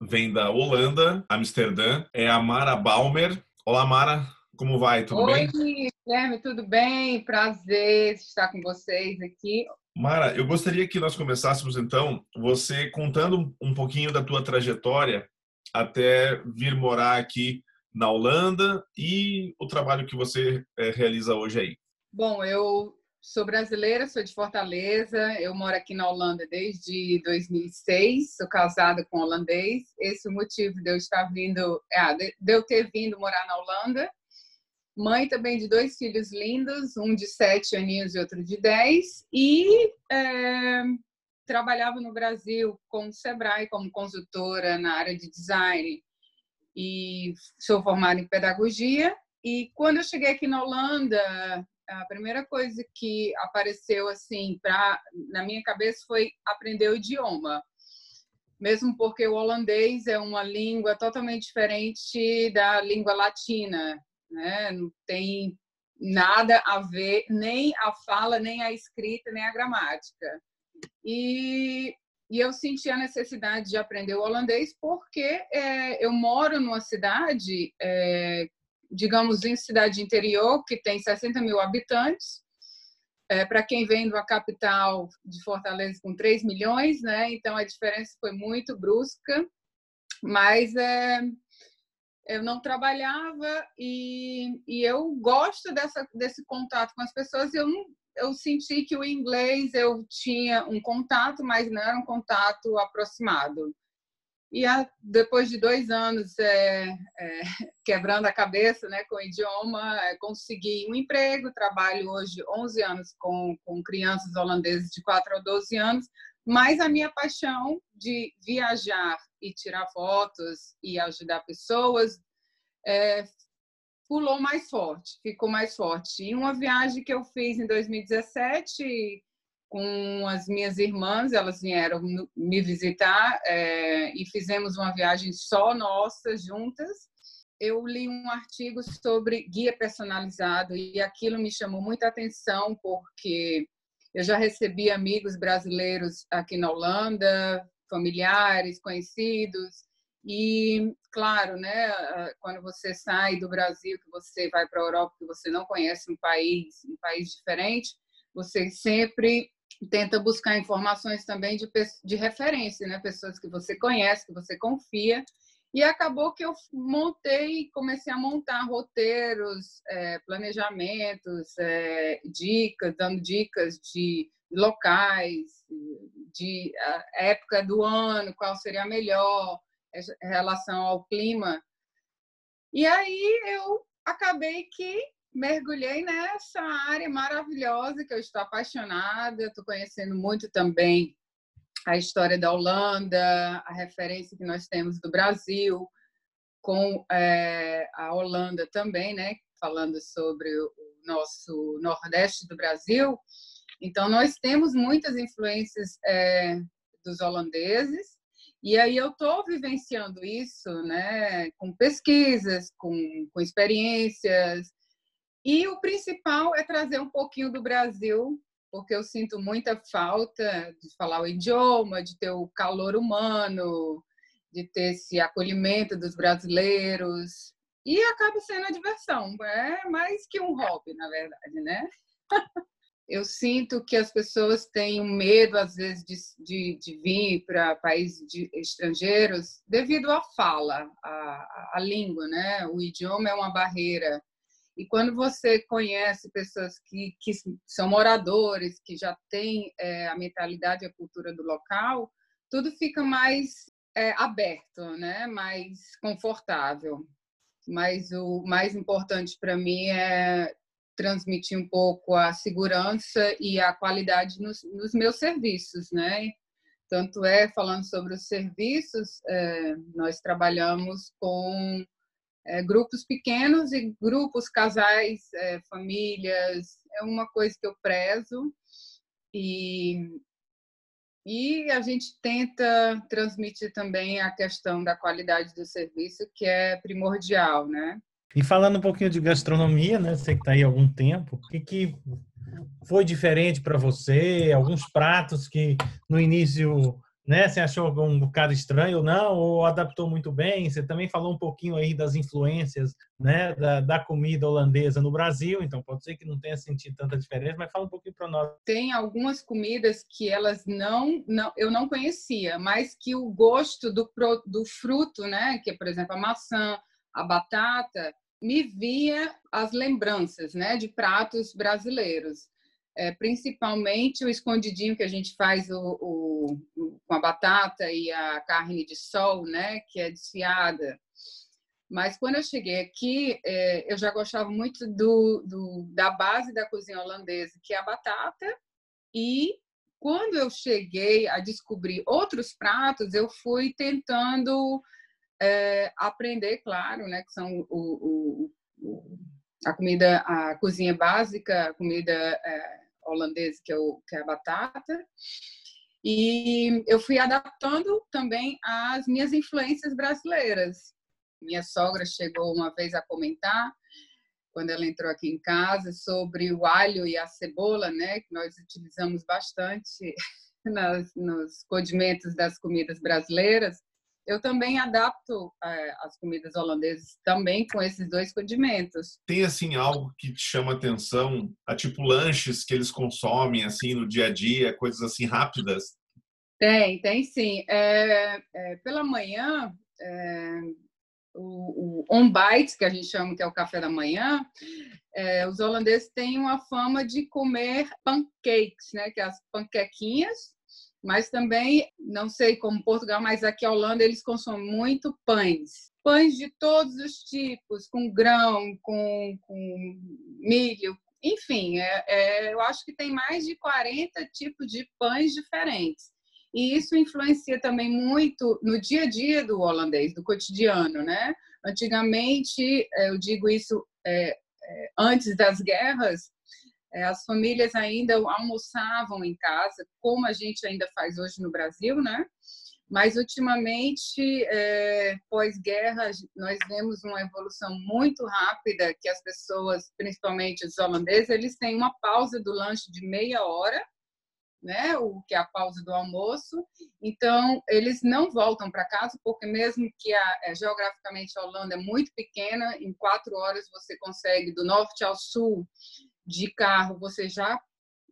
vem da Holanda, Amsterdã, é a Mara Balmer. Olá, Mara, como vai? Tudo Oi, bem? Oi, Guilherme, tudo bem? Prazer estar com vocês aqui. Mara, eu gostaria que nós começássemos então, você contando um pouquinho da tua trajetória até vir morar aqui na Holanda e o trabalho que você é, realiza hoje aí. Bom, eu Sou brasileira, sou de Fortaleza. Eu moro aqui na Holanda desde 2006. Sou casada com um holandês. Esse é o motivo de eu estar vindo, é, de eu ter vindo morar na Holanda. Mãe também de dois filhos lindos, um de sete aninhos e outro de dez. E é, trabalhava no Brasil como Sebrae, como consultora na área de design. E sou formada em pedagogia. E quando eu cheguei aqui na Holanda, a primeira coisa que apareceu assim para na minha cabeça foi aprender o idioma. Mesmo porque o holandês é uma língua totalmente diferente da língua latina né? Não tem nada a ver nem a fala nem a escrita nem a gramática. E e eu senti a necessidade de aprender o holandês porque é, eu moro numa cidade é, digamos, em cidade interior, que tem 60 mil habitantes, é, para quem vem da capital de Fortaleza com 3 milhões, né? Então a diferença foi muito brusca, mas é, eu não trabalhava e, e eu gosto dessa, desse contato com as pessoas. Eu, eu senti que o inglês eu tinha um contato, mas não era um contato aproximado. E a, depois de dois anos é, é, quebrando a cabeça né, com o idioma, é, consegui um emprego. Trabalho hoje 11 anos com, com crianças holandesas de 4 a 12 anos. Mas a minha paixão de viajar e tirar fotos e ajudar pessoas é, pulou mais forte, ficou mais forte. E uma viagem que eu fiz em 2017 com as minhas irmãs, elas vieram me visitar é, e fizemos uma viagem só nossa, juntas. Eu li um artigo sobre guia personalizado e aquilo me chamou muita atenção porque eu já recebi amigos brasileiros aqui na Holanda, familiares, conhecidos, e claro, né, quando você sai do Brasil, que você vai para a Europa, que você não conhece um país, um país diferente, você sempre tenta buscar informações também de, de referência, né? Pessoas que você conhece, que você confia. E acabou que eu montei, comecei a montar roteiros, é, planejamentos, é, dicas, dando dicas de locais, de época do ano, qual seria melhor, em relação ao clima. E aí eu acabei que mergulhei nessa área maravilhosa que eu estou apaixonada. Estou conhecendo muito também a história da Holanda, a referência que nós temos do Brasil, com é, a Holanda também, né? Falando sobre o nosso Nordeste do Brasil. Então, nós temos muitas influências é, dos holandeses. E aí eu estou vivenciando isso, né, com pesquisas, com, com experiências, e o principal é trazer um pouquinho do Brasil, porque eu sinto muita falta de falar o idioma, de ter o calor humano, de ter esse acolhimento dos brasileiros. E acaba sendo a diversão, é mais que um hobby, na verdade, né? eu sinto que as pessoas têm um medo, às vezes, de, de, de vir para países de, estrangeiros devido à fala, à, à língua, né? O idioma é uma barreira e quando você conhece pessoas que, que são moradores, que já têm é, a mentalidade e a cultura do local, tudo fica mais é, aberto, né? mais confortável. Mas o mais importante para mim é transmitir um pouco a segurança e a qualidade nos, nos meus serviços, né? Tanto é, falando sobre os serviços, é, nós trabalhamos com é, grupos pequenos e grupos, casais, é, famílias, é uma coisa que eu prezo e, e a gente tenta transmitir também a questão da qualidade do serviço, que é primordial, né? E falando um pouquinho de gastronomia, né? Você que está aí há algum tempo, o que, que foi diferente para você? Alguns pratos que no início né? Você achou um bocado estranho ou não? Ou adaptou muito bem? Você também falou um pouquinho aí das influências, né, da, da comida holandesa no Brasil, então pode ser que não tenha sentido tanta diferença, mas fala um pouquinho para nós. Tem algumas comidas que elas não, não, eu não conhecia, mas que o gosto do, do fruto, né, que é, por exemplo, a maçã, a batata, me via as lembranças, né, de pratos brasileiros é, principalmente o escondidinho que a gente faz o, o, com a batata e a carne de sol, né, que é desfiada. Mas quando eu cheguei aqui, é, eu já gostava muito do, do, da base da cozinha holandesa, que é a batata. E quando eu cheguei a descobrir outros pratos, eu fui tentando é, aprender, claro, né, que são o, a comida, a cozinha básica, a comida é, holandesa, que é, o, que é a batata. E eu fui adaptando também às minhas influências brasileiras. Minha sogra chegou uma vez a comentar, quando ela entrou aqui em casa, sobre o alho e a cebola, né, que nós utilizamos bastante nas, nos condimentos das comidas brasileiras eu também adapto é, as comidas holandesas também com esses dois condimentos. Tem assim algo que te chama atenção, a tipo lanches que eles consomem assim no dia a dia, coisas assim rápidas? Tem, tem sim. É, é, pela manhã, é, o, o on bite que a gente chama que é o café da manhã, é, os holandeses têm uma fama de comer pancakes, né, que é as panquequinhas mas também, não sei como Portugal, mas aqui a Holanda eles consomem muito pães. Pães de todos os tipos, com grão, com, com milho, enfim, é, é, eu acho que tem mais de 40 tipos de pães diferentes. E isso influencia também muito no dia a dia do holandês, do cotidiano, né? Antigamente, é, eu digo isso é, é, antes das guerras, as famílias ainda almoçavam em casa, como a gente ainda faz hoje no Brasil, né? Mas ultimamente, é, pós-guerra, nós vemos uma evolução muito rápida que as pessoas, principalmente os holandeses, eles têm uma pausa do lanche de meia hora, né? O que é a pausa do almoço. Então, eles não voltam para casa porque mesmo que a, é, geograficamente a Holanda é muito pequena, em quatro horas você consegue do norte ao sul de carro, você já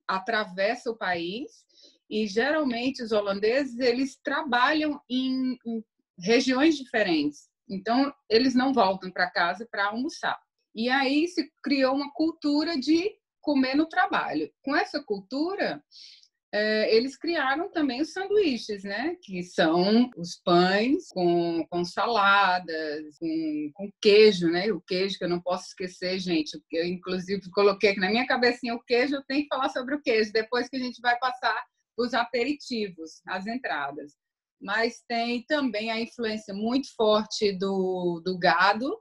atravessa o país e geralmente os holandeses eles trabalham em, em regiões diferentes. Então eles não voltam para casa para almoçar. E aí se criou uma cultura de comer no trabalho. Com essa cultura, eles criaram também os sanduíches, né? Que são os pães com, com saladas, com, com queijo, né? O queijo que eu não posso esquecer, gente. Eu, inclusive, coloquei aqui na minha cabecinha o queijo, eu tenho que falar sobre o queijo, depois que a gente vai passar os aperitivos, as entradas. Mas tem também a influência muito forte do, do gado,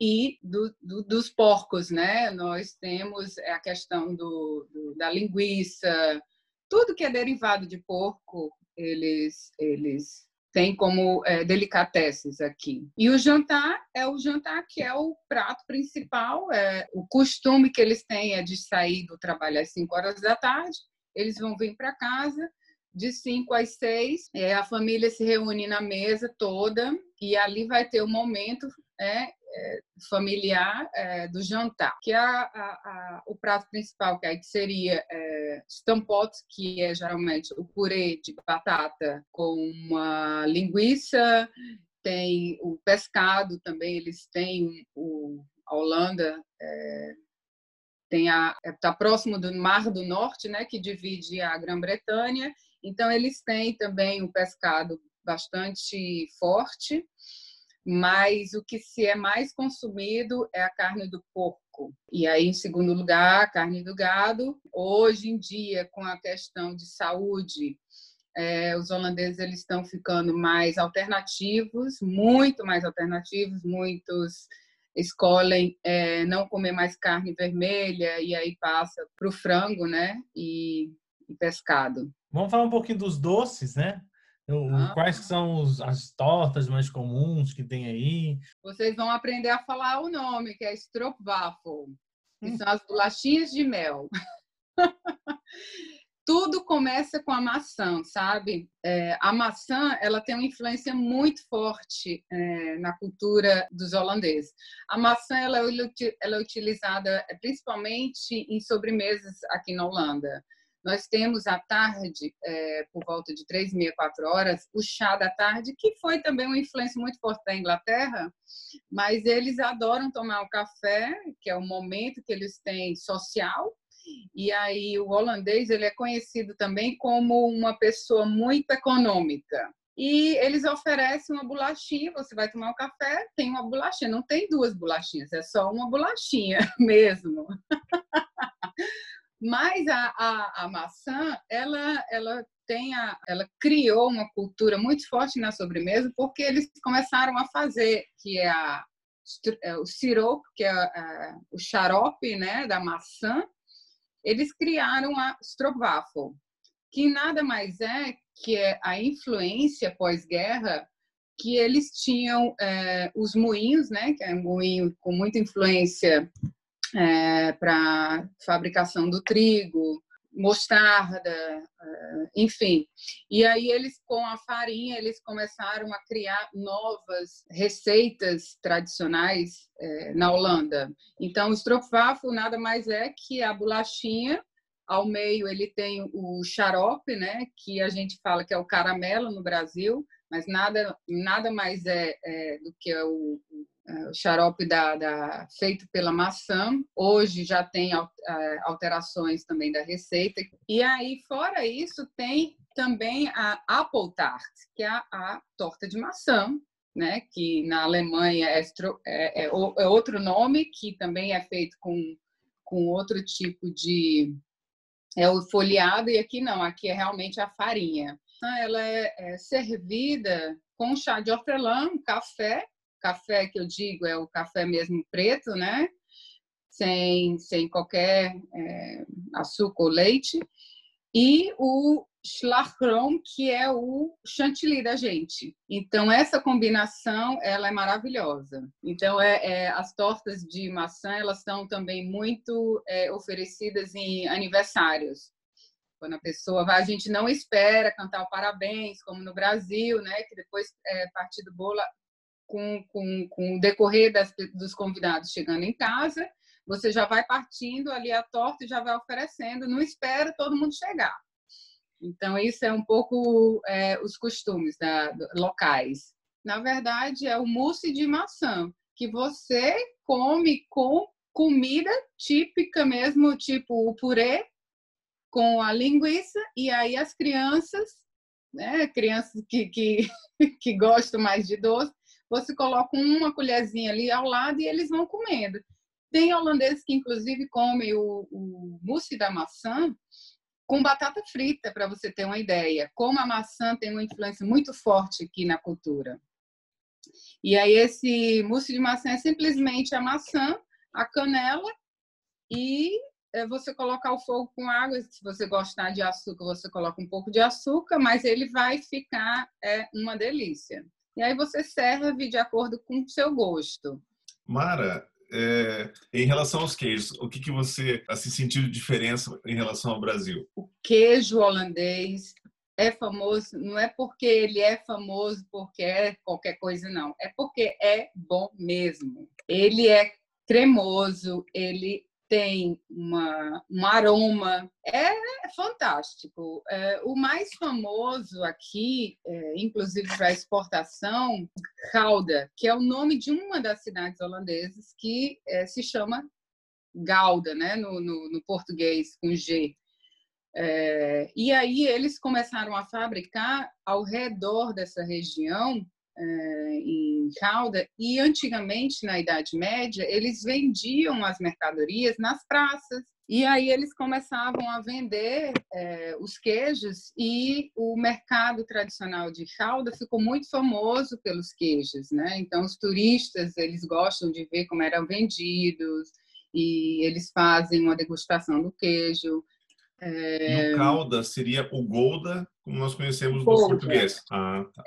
e do, do, dos porcos, né? Nós temos a questão do, da linguiça, tudo que é derivado de porco, eles, eles têm como é, delicatessen aqui. E o jantar é o jantar que é o prato principal. É, o costume que eles têm é de sair do trabalho às 5 horas da tarde, eles vão vir para casa de 5 às 6, é, a família se reúne na mesa toda e ali vai ter o momento é, é, familiar é, do jantar, que é a, a, a, o prato principal, que, aí seria é, que é geralmente o purê de batata com uma linguiça, tem o pescado também, eles têm o, a Holanda é, tem a está próximo do Mar do Norte, né, que divide a Grã-Bretanha, então eles têm também o pescado bastante forte mas o que se é mais consumido é a carne do porco. E aí, em segundo lugar, a carne do gado. Hoje em dia, com a questão de saúde, É, os holandeses eles estão ficando mais alternativos, muito mais alternativos, muitos escolhem é, não comer mais carne vermelha e aí passa para o frango, né? E, e, pescado. Vamos falar um pouquinho dos doces, né? Ah. Quais são os, as tortas mais comuns que tem aí? Vocês vão aprender a falar o nome, que é stroopwafel, que hum. são as bolachinhas de mel. tudo começa com a maçã, sabe? É, a maçã ela tem uma influência muito forte é, na cultura dos holandeses. A maçã ela, ela é utilizada é, principalmente em sobremesas aqui na Holanda. Nós temos à tarde, é, por volta de três, meia, quatro horas, o chá da tarde, que foi também uma influência muito forte da Inglaterra, mas eles adoram tomar o café, que é o momento que eles têm social, e aí o holandês ele é conhecido também como uma pessoa muito econômica. E eles oferecem uma bolachinha, você vai tomar um café, tem uma bolachinha, não tem duas bolachinhas, é só uma bolachinha mesmo. Mas a, a, a, maçã, ela, ela tem a, ela criou uma cultura muito forte na sobremesa porque eles começaram a fazer que é, a, é o sirope, que é a, o xarope, né, da maçã, eles criaram a Stroopwafel, que nada mais é que é a influência pós-guerra que eles tinham é, os moinhos, né, que é um moinho com muita influência é, para fabricação do trigo, mostarda, eh, enfim. E aí eles com a farinha eles começaram a criar novas receitas tradicionais é, na Holanda. Então o stroopwafel nada mais é que a bolachinha ao meio ele tem o xarope, né, que a gente fala que é o caramelo no Brasil, mas nada nada mais é, é do que o xarope da, da, feito pela maçã. Hoje já tem é, alterações também da receita. E aí, fora isso, tem também a Apple Tart, que é a, a torta de maçã, né? que na Alemanha é, é, é, é, outro nome, que também é feito com, com outro tipo de. É o folheado, e aqui não, aqui é realmente a farinha. Então, ela é, é servida com chá de hortelã, café café que eu digo é o café mesmo preto, né? Sem, sem qualquer é, açúcar ou leite. E o schlagroom, que é o chantilly da gente. Então, essa combinação, ela é maravilhosa. Então, é, é as tortas de maçã, elas são também muito é, oferecidas em aniversários. Quando a pessoa vai, a gente não espera cantar o parabéns, como no Brasil, né? Que depois, é, partir do bolo, com, com, com o decorrer das, dos convidados chegando em casa, você já vai partindo ali a torta e já vai oferecendo, não espera todo mundo chegar. Então, isso é um pouco é, os costumes da, locais. Na verdade, é o mousse de maçã, que você come com comida típica mesmo, tipo o purê, com a linguiça, e aí as crianças, né, crianças que, que, que gostam mais de doce, você coloca uma colherzinha ali ao lado e eles vão comendo. Tem holandeses que, inclusive, comem o, o mousse da maçã com batata frita, para você ter uma ideia. Como a maçã tem uma influência muito forte aqui na cultura. E aí, esse mousse de maçã é simplesmente a maçã, a canela e é, você colocar o fogo com água. Se você gostar de açúcar, você coloca um pouco de açúcar, mas ele vai ficar é, uma delícia e aí você serve de acordo com o seu gosto. Mara, é, em relação aos queijos, o que, que você assim, sentiu de diferença em relação ao Brasil? O queijo holandês é famoso, não é porque ele é famoso porque é qualquer coisa, não. É porque é bom mesmo. Ele é cremoso, ele tem uma, um aroma, é fantástico. É, o mais famoso aqui, é, inclusive para exportação, Gouda, que é o nome de uma das cidades holandesas que é, se chama Gouda, né, no, no, no português com G. É, e aí eles começaram a fabricar ao redor dessa região em Calda, e antigamente, na Idade Média, eles vendiam as mercadorias nas praças. E aí eles começavam a vender é, os queijos e o mercado tradicional de Chalda ficou muito famoso pelos queijos, né? Então os turistas eles gostam de ver como eram vendidos e eles fazem uma degustação do queijo. É... E o Calda seria o Golda, como nós conhecemos Golda. no português. Ah, tá.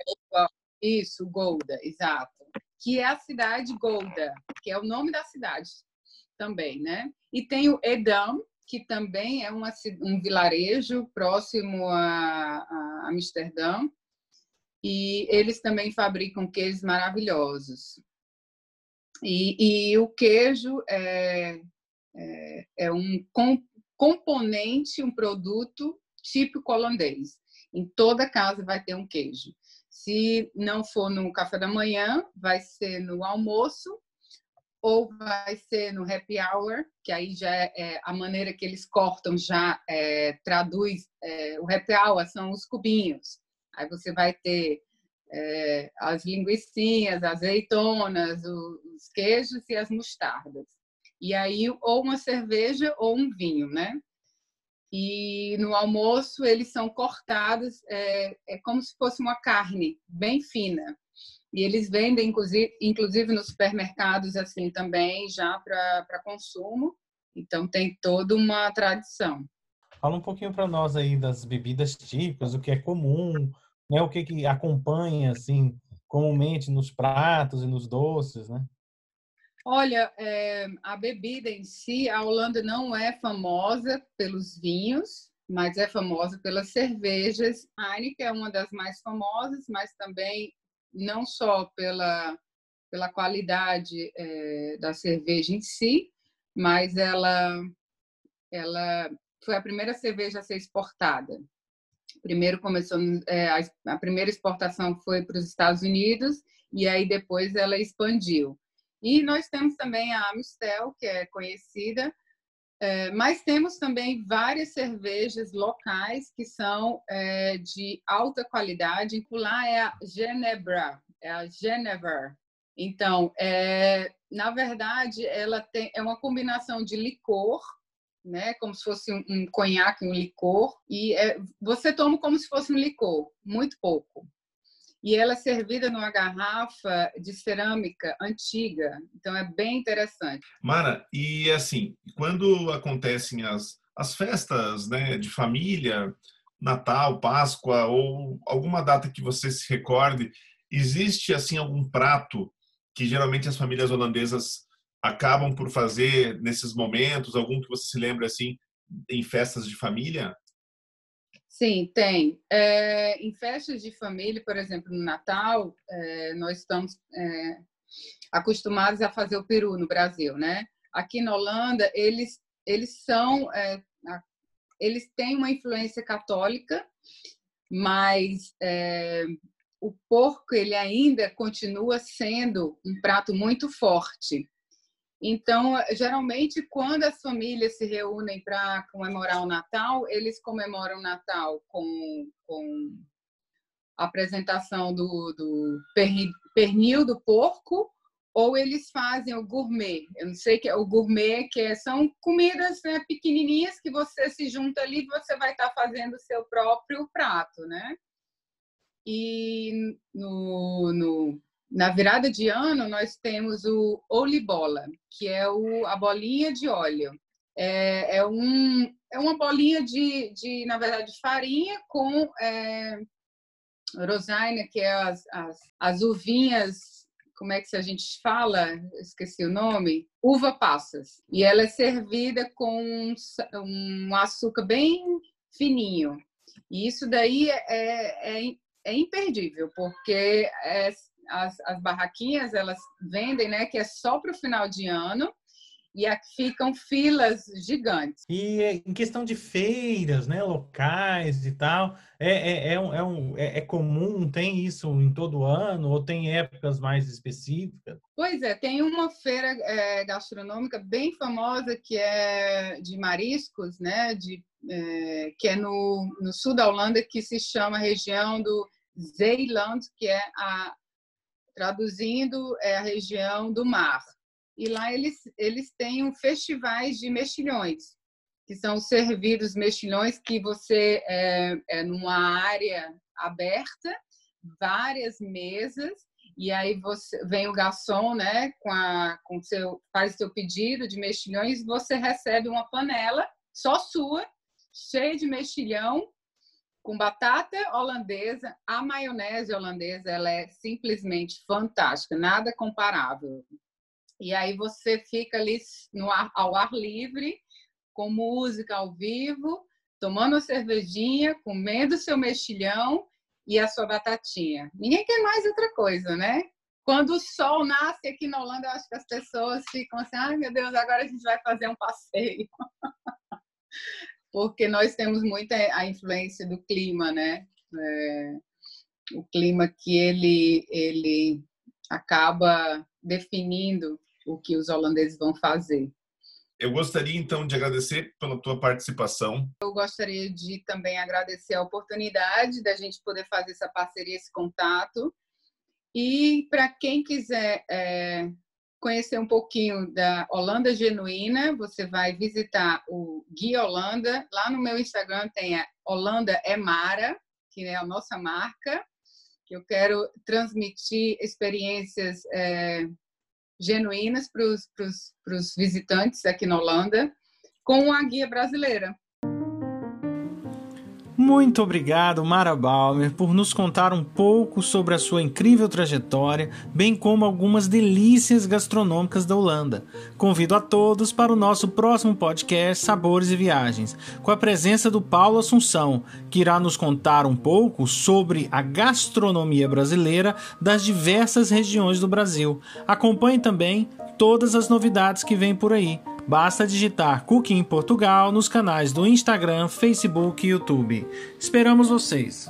Isso, Golda, exato. Que é a cidade Golda, que é o nome da cidade também, né? E tem o Edam, que também é uma, um vilarejo próximo a, a Amsterdã, e eles também fabricam queijos maravilhosos. E, e o queijo é, é, é um com, componente, um produto típico holandês. Em toda casa vai ter um queijo. Se não for no café da manhã, vai ser no almoço ou vai ser no happy hour, que aí já é, é a maneira que eles cortam já é, traduz é, o happy hour são os cubinhos. Aí você vai ter é, as linguiçinhas, azeitonas, os queijos e as mostardas. E aí ou uma cerveja ou um vinho, né? E no almoço eles são cortados, é, é como se fosse uma carne bem fina. E eles vendem, inclusive, inclusive nos supermercados, assim, também, já para consumo. Então, tem toda uma tradição. Fala um pouquinho para nós aí das bebidas típicas, o que é comum, né? o que, que acompanha, assim, comumente nos pratos e nos doces, né? Olha, é, a bebida em si, a Holanda não é famosa pelos vinhos, mas é famosa pelas cervejas. A Heineken é uma das mais famosas, mas também não só pela, pela qualidade é, da cerveja em si, mas ela, ela foi a primeira cerveja a ser exportada. Primeiro começou é, a, a primeira exportação foi para os Estados Unidos e aí depois ela expandiu. E nós temos também a Amstel, que é conhecida, é, mas temos também várias cervejas locais que são é, de alta qualidade. Lá é a Genebra, é a Genever. Então, é, na verdade, ela tem, é uma combinação de licor, né, como se fosse um, um conhaque, um licor, e é, você toma como se fosse um licor, muito pouco e ela é servida numa garrafa de cerâmica antiga. Então é bem interessante. Mara, e assim, quando acontecem as, as festas né, de família, Natal, Páscoa ou alguma data que você se recorde, existe assim algum prato que geralmente as famílias holandesas acabam por fazer nesses momentos, algum que você se lembra assim em festas de família? Sim, tem. É, em festas de família, por exemplo, no Natal, é, nós estamos é, acostumados a fazer o peru no Brasil, né? Aqui na Holanda, eles, eles são, eles têm uma influência católica, mas o porco ele ainda continua sendo um prato muito forte. Então, geralmente, quando as famílias se reúnem para comemorar o Natal, eles comemoram o Natal com, com a apresentação do, do pernil do porco, ou eles fazem o gourmet. Eu não sei que é o gourmet, que é, são comidas né, pequenininhas que você se junta ali e você vai estar tá fazendo o seu próprio prato, né? E no, no na virada de ano, nós temos o olibola, que é o, a bolinha de óleo. É, é, um, é uma bolinha de, de, na verdade, farinha com é, rosaina, que é as, as, as uvinhas, como é que a gente fala? Esqueci o nome. Uva passas. E ela é servida com um, açúcar bem fininho. E isso daí é, é, é imperdível, porque é, as, as barraquinhas elas vendem, né, que é só para o final de ano e aqui ficam filas gigantes. E em questão de feiras, né, locais e tal, é, é, é, um, é, um, é, é comum, tem isso em todo ano ou tem épocas mais específicas? Pois é, tem uma feira é, gastronômica bem famosa que é de mariscos, né, de, é, que é no, no sul da Holanda, que se chama região do Zeeland, que é a, traduzindo é a região do mar. E lá eles, eles têm um festivais de mexilhões. que são servidos mexilhões que você é, é numa área aberta, várias mesas e aí você vem o garçom, né, com a com seu faz seu pedido de mexilhões, você recebe uma panela só sua, cheia de mexilhão com batata holandesa, a maionese holandesa, ela é simplesmente fantástica, nada comparável. E aí você fica ali no ar, ao ar livre, com música ao vivo, tomando uma cervejinha, comendo seu mexilhão e a sua batatinha. Ninguém quer mais outra coisa, né? Quando o sol nasce aqui na Holanda, eu acho que as pessoas ficam assim: ai meu Deus, agora a gente vai fazer um passeio. Porque nós temos muita a influência do clima, né? É, o clima que ele, ele acaba definindo o que os holandeses vão fazer. Eu gostaria então de agradecer pela tua participação. Eu gostaria de também agradecer a oportunidade da gente poder fazer essa parceria, esse contato. E para quem quiser é, conhecer um pouquinho da Holanda Genuína, você vai visitar o Guia Holanda. Lá no meu Instagram tem a Holanda é Mara, que é a nossa marca. Eu quero transmitir experiências é, genuínas para os visitantes aqui na Holanda, com a guia brasileira. Muito obrigado, Mara Balmer, por nos contar um pouco sobre a sua incrível trajetória, bem como algumas delícias gastronômicas da Holanda. Convido a todos para o nosso próximo podcast Sabores e Viagens, com a presença do Paulo Assunção, que irá nos contar um pouco sobre a gastronomia brasileira das diversas regiões do Brasil. Acompanhe também todas as novidades que vêm por aí. Basta digitar Cooking Portugal nos canais do Instagram, Facebook e YouTube. Esperamos vocês!